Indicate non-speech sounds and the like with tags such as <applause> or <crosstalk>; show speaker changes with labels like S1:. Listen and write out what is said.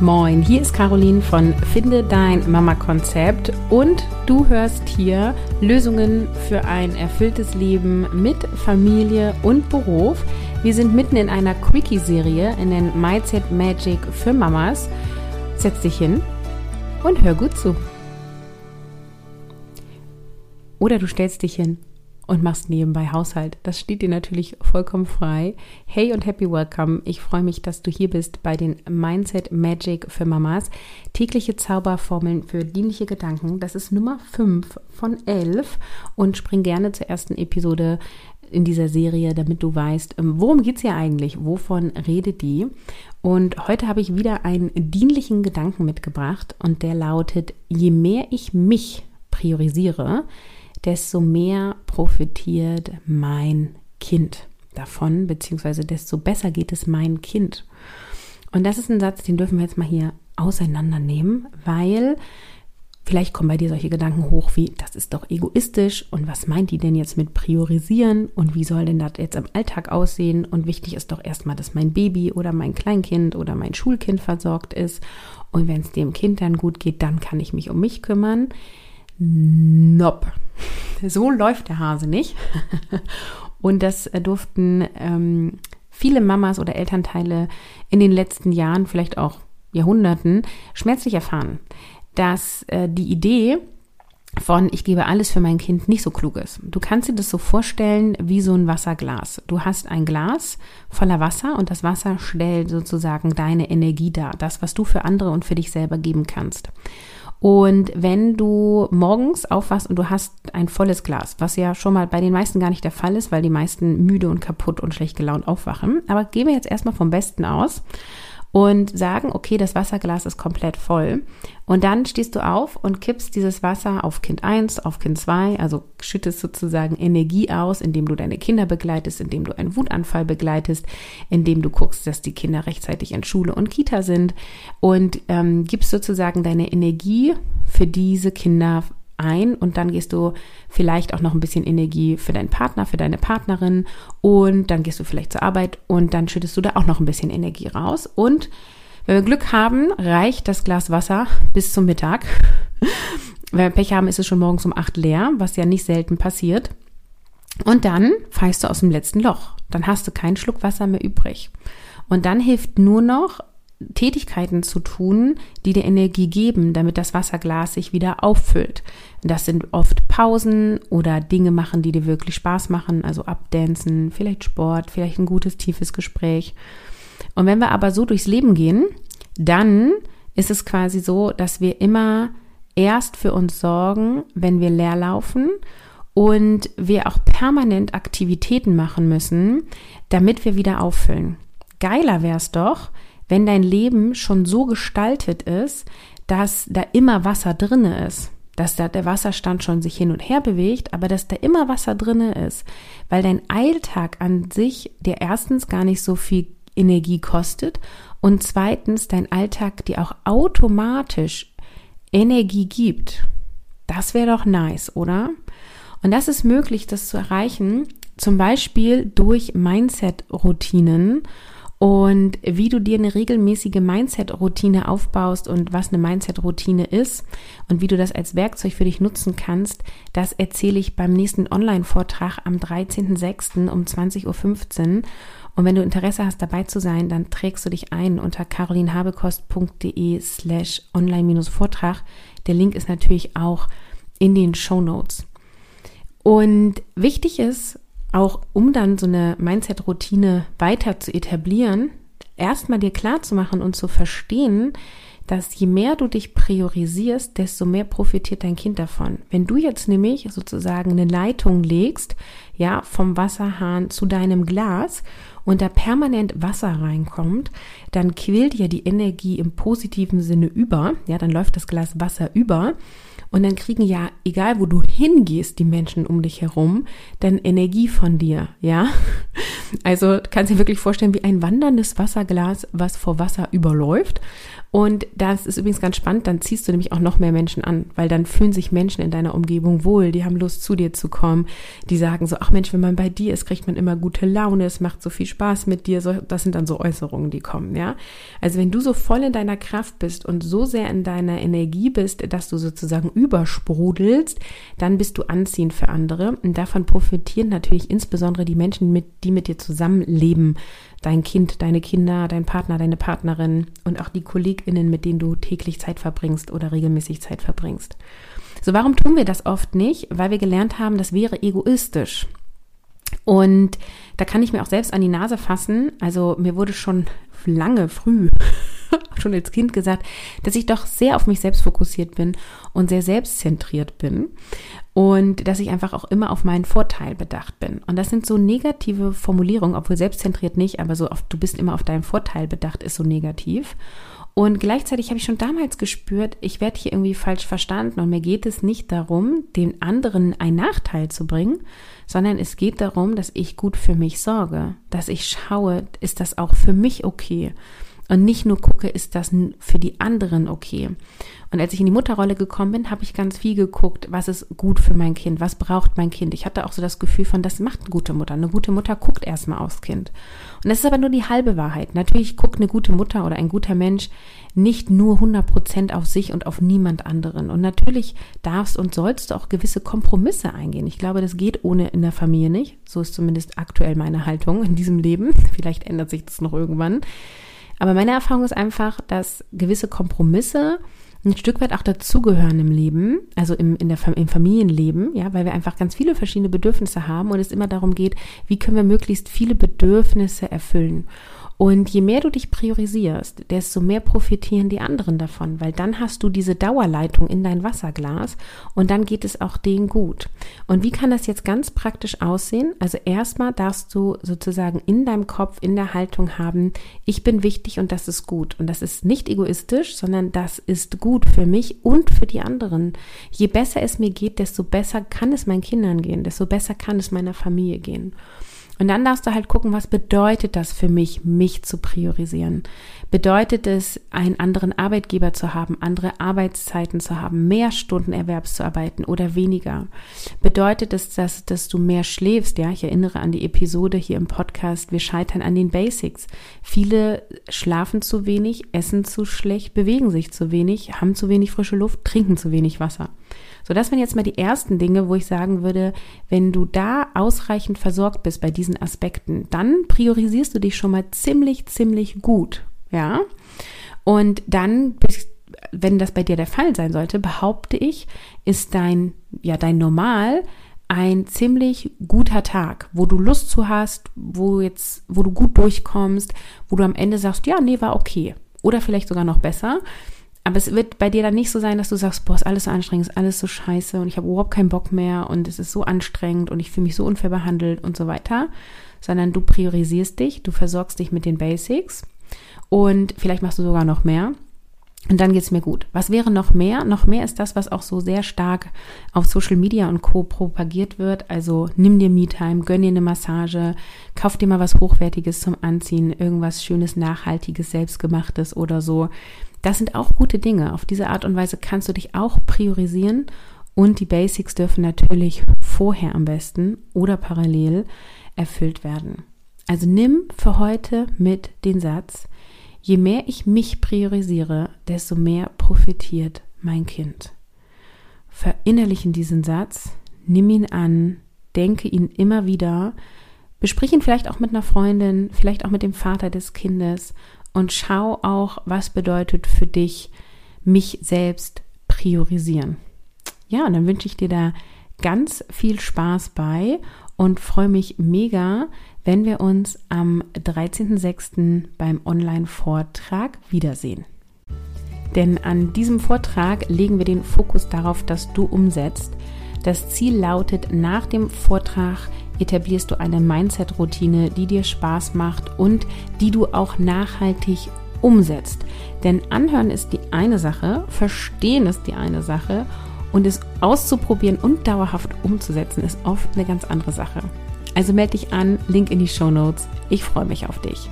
S1: Moin, hier ist Caroline von Finde dein Mama-Konzept und du hörst hier Lösungen für ein erfülltes Leben mit Familie und Beruf. Wir sind mitten in einer Quickie-Serie in den Mindset Magic für Mamas. Setz dich hin und hör gut zu. Oder du stellst dich hin und machst nebenbei Haushalt. Das steht dir natürlich vollkommen frei. Hey und happy welcome. Ich freue mich, dass du hier bist bei den Mindset Magic für Mamas. Tägliche Zauberformeln für dienliche Gedanken. Das ist Nummer 5 von 11 und spring gerne zur ersten Episode in dieser Serie, damit du weißt, ähm, worum geht es hier eigentlich? Wovon redet die? Und heute habe ich wieder einen dienlichen Gedanken mitgebracht und der lautet, je mehr ich mich priorisiere, desto mehr profitiert mein Kind davon, beziehungsweise desto besser geht es mein Kind. Und das ist ein Satz, den dürfen wir jetzt mal hier auseinandernehmen, weil vielleicht kommen bei dir solche Gedanken hoch wie, das ist doch egoistisch und was meint die denn jetzt mit priorisieren und wie soll denn das jetzt im Alltag aussehen und wichtig ist doch erstmal, dass mein Baby oder mein Kleinkind oder mein Schulkind versorgt ist und wenn es dem Kind dann gut geht, dann kann ich mich um mich kümmern. Nope. So läuft der Hase nicht. <laughs> Und das äh, durften ähm, viele Mamas oder Elternteile in den letzten Jahren, vielleicht auch Jahrhunderten, schmerzlich erfahren, dass äh, die Idee von ich gebe alles für mein Kind nicht so klug ist. Du kannst dir das so vorstellen wie so ein Wasserglas. Du hast ein Glas voller Wasser und das Wasser stellt sozusagen deine Energie dar, das, was du für andere und für dich selber geben kannst. Und wenn du morgens aufwachst und du hast ein volles Glas, was ja schon mal bei den meisten gar nicht der Fall ist, weil die meisten müde und kaputt und schlecht gelaunt aufwachen. Aber gehen wir jetzt erstmal vom Besten aus und sagen, okay, das Wasserglas ist komplett voll. Und dann stehst du auf und kippst dieses Wasser auf Kind 1, auf Kind 2, also schüttest sozusagen Energie aus, indem du deine Kinder begleitest, indem du einen Wutanfall begleitest, indem du guckst, dass die Kinder rechtzeitig in Schule und Kita sind und ähm, gibst sozusagen deine Energie für diese Kinder ein und dann gehst du vielleicht auch noch ein bisschen Energie für deinen Partner, für deine Partnerin und dann gehst du vielleicht zur Arbeit und dann schüttest du da auch noch ein bisschen Energie raus und wenn wir Glück haben, reicht das Glas Wasser bis zum Mittag. <laughs> Wenn wir Pech haben, ist es schon morgens um acht leer, was ja nicht selten passiert. Und dann pfeifst du aus dem letzten Loch. Dann hast du keinen Schluck Wasser mehr übrig. Und dann hilft nur noch Tätigkeiten zu tun, die dir Energie geben, damit das Wasserglas sich wieder auffüllt. Das sind oft Pausen oder Dinge machen, die dir wirklich Spaß machen, also abdancen, vielleicht Sport, vielleicht ein gutes, tiefes Gespräch. Und wenn wir aber so durchs Leben gehen, dann ist es quasi so, dass wir immer erst für uns sorgen, wenn wir leer laufen und wir auch permanent Aktivitäten machen müssen, damit wir wieder auffüllen. Geiler wäre es doch, wenn dein Leben schon so gestaltet ist, dass da immer Wasser drinne ist, dass da der Wasserstand schon sich hin und her bewegt, aber dass da immer Wasser drinne ist, weil dein Alltag an sich dir erstens gar nicht so viel Energie kostet und zweitens dein Alltag dir auch automatisch Energie gibt. Das wäre doch nice, oder? Und das ist möglich, das zu erreichen, zum Beispiel durch Mindset-Routinen und wie du dir eine regelmäßige Mindset-Routine aufbaust und was eine Mindset-Routine ist und wie du das als Werkzeug für dich nutzen kannst, das erzähle ich beim nächsten Online-Vortrag am 13.06. um 20.15 Uhr. Und wenn du Interesse hast, dabei zu sein, dann trägst du dich ein unter carolinhabekost.de slash online-Vortrag. Der Link ist natürlich auch in den Show Notes. Und wichtig ist, auch um dann so eine Mindset-Routine weiter zu etablieren, erstmal dir klar zu machen und zu verstehen, dass je mehr du dich priorisierst, desto mehr profitiert dein Kind davon. Wenn du jetzt nämlich sozusagen eine Leitung legst, ja, vom Wasserhahn zu deinem Glas und da permanent Wasser reinkommt, dann quillt ja die Energie im positiven Sinne über, ja, dann läuft das Glas Wasser über und dann kriegen ja, egal wo du hingehst, die Menschen um dich herum, dann Energie von dir, ja. <laughs> Also kannst du dir wirklich vorstellen, wie ein wanderndes Wasserglas, was vor Wasser überläuft. Und das ist übrigens ganz spannend, dann ziehst du nämlich auch noch mehr Menschen an, weil dann fühlen sich Menschen in deiner Umgebung wohl, die haben Lust zu dir zu kommen, die sagen so, ach Mensch, wenn man bei dir ist, kriegt man immer gute Laune, es macht so viel Spaß mit dir, so, das sind dann so Äußerungen, die kommen, ja. Also wenn du so voll in deiner Kraft bist und so sehr in deiner Energie bist, dass du sozusagen übersprudelst, dann bist du anziehend für andere und davon profitieren natürlich insbesondere die Menschen, mit, die mit dir zusammenleben, dein Kind, deine Kinder, dein Partner, deine Partnerin und auch die KollegInnen, mit denen du täglich Zeit verbringst oder regelmäßig Zeit verbringst. So, warum tun wir das oft nicht? Weil wir gelernt haben, das wäre egoistisch. Und da kann ich mir auch selbst an die Nase fassen. Also mir wurde schon lange früh, <laughs> schon als Kind gesagt, dass ich doch sehr auf mich selbst fokussiert bin und sehr selbstzentriert bin und dass ich einfach auch immer auf meinen Vorteil bedacht bin. Und das sind so negative Formulierungen, obwohl selbstzentriert nicht, aber so oft, du bist immer auf deinen Vorteil bedacht, ist so negativ. Und gleichzeitig habe ich schon damals gespürt, ich werde hier irgendwie falsch verstanden und mir geht es nicht darum, den anderen einen Nachteil zu bringen, sondern es geht darum, dass ich gut für mich sorge, dass ich schaue, ist das auch für mich okay und nicht nur gucke, ist das für die anderen okay. Und als ich in die Mutterrolle gekommen bin, habe ich ganz viel geguckt, was ist gut für mein Kind, was braucht mein Kind. Ich hatte auch so das Gefühl von, das macht eine gute Mutter. Eine gute Mutter guckt erstmal aufs Kind. Und das ist aber nur die halbe Wahrheit. Natürlich guckt eine gute Mutter oder ein guter Mensch nicht nur 100 Prozent auf sich und auf niemand anderen. Und natürlich darfst und sollst du auch gewisse Kompromisse eingehen. Ich glaube, das geht ohne in der Familie nicht. So ist zumindest aktuell meine Haltung in diesem Leben. <laughs> Vielleicht ändert sich das noch irgendwann. Aber meine Erfahrung ist einfach, dass gewisse Kompromisse ein Stück weit auch dazugehören im Leben, also im, in der, im Familienleben, ja, weil wir einfach ganz viele verschiedene Bedürfnisse haben und es immer darum geht, wie können wir möglichst viele Bedürfnisse erfüllen. Und je mehr du dich priorisierst, desto mehr profitieren die anderen davon, weil dann hast du diese Dauerleitung in dein Wasserglas und dann geht es auch denen gut. Und wie kann das jetzt ganz praktisch aussehen? Also erstmal darfst du sozusagen in deinem Kopf, in der Haltung haben, ich bin wichtig und das ist gut. Und das ist nicht egoistisch, sondern das ist gut für mich und für die anderen. Je besser es mir geht, desto besser kann es meinen Kindern gehen, desto besser kann es meiner Familie gehen. Und dann darfst du halt gucken, was bedeutet das für mich, mich zu priorisieren? Bedeutet es, einen anderen Arbeitgeber zu haben, andere Arbeitszeiten zu haben, mehr Stunden Erwerbs zu arbeiten oder weniger? Bedeutet es, dass, dass du mehr schläfst? Ja, ich erinnere an die Episode hier im Podcast, wir scheitern an den Basics. Viele schlafen zu wenig, essen zu schlecht, bewegen sich zu wenig, haben zu wenig frische Luft, trinken zu wenig Wasser. So, das wären jetzt mal die ersten Dinge, wo ich sagen würde, wenn du da ausreichend versorgt bist bei diesen Aspekten, dann priorisierst du dich schon mal ziemlich, ziemlich gut. Ja. Und dann wenn das bei dir der Fall sein sollte, behaupte ich, ist dein, ja, dein Normal ein ziemlich guter Tag, wo du Lust zu hast, wo jetzt, wo du gut durchkommst, wo du am Ende sagst, ja, nee, war okay. Oder vielleicht sogar noch besser. Aber es wird bei dir dann nicht so sein, dass du sagst, boah, ist alles so anstrengend, ist alles so scheiße und ich habe überhaupt keinen Bock mehr und es ist so anstrengend und ich fühle mich so unfair behandelt und so weiter, sondern du priorisierst dich, du versorgst dich mit den Basics und vielleicht machst du sogar noch mehr. Und dann geht's mir gut. Was wäre noch mehr? Noch mehr ist das, was auch so sehr stark auf Social Media und Co. propagiert wird. Also nimm dir Me-Time, gönn dir eine Massage, kauf dir mal was Hochwertiges zum Anziehen, irgendwas Schönes, Nachhaltiges, Selbstgemachtes oder so. Das sind auch gute Dinge. Auf diese Art und Weise kannst du dich auch priorisieren und die Basics dürfen natürlich vorher am besten oder parallel erfüllt werden. Also nimm für heute mit den Satz, je mehr ich mich priorisiere, desto mehr profitiert mein Kind. Verinnerlichen diesen Satz, nimm ihn an, denke ihn immer wieder, besprich ihn vielleicht auch mit einer Freundin, vielleicht auch mit dem Vater des Kindes und schau auch, was bedeutet für dich mich selbst priorisieren. Ja, und dann wünsche ich dir da ganz viel Spaß bei und freue mich mega, wenn wir uns am 13.06. beim Online-Vortrag wiedersehen. Denn an diesem Vortrag legen wir den Fokus darauf, dass du umsetzt. Das Ziel lautet, nach dem Vortrag etablierst du eine Mindset-Routine, die dir Spaß macht und die du auch nachhaltig umsetzt. Denn anhören ist die eine Sache, verstehen ist die eine Sache und es auszuprobieren und dauerhaft umzusetzen ist oft eine ganz andere Sache. Also melde dich an, Link in die Show Notes. Ich freue mich auf dich.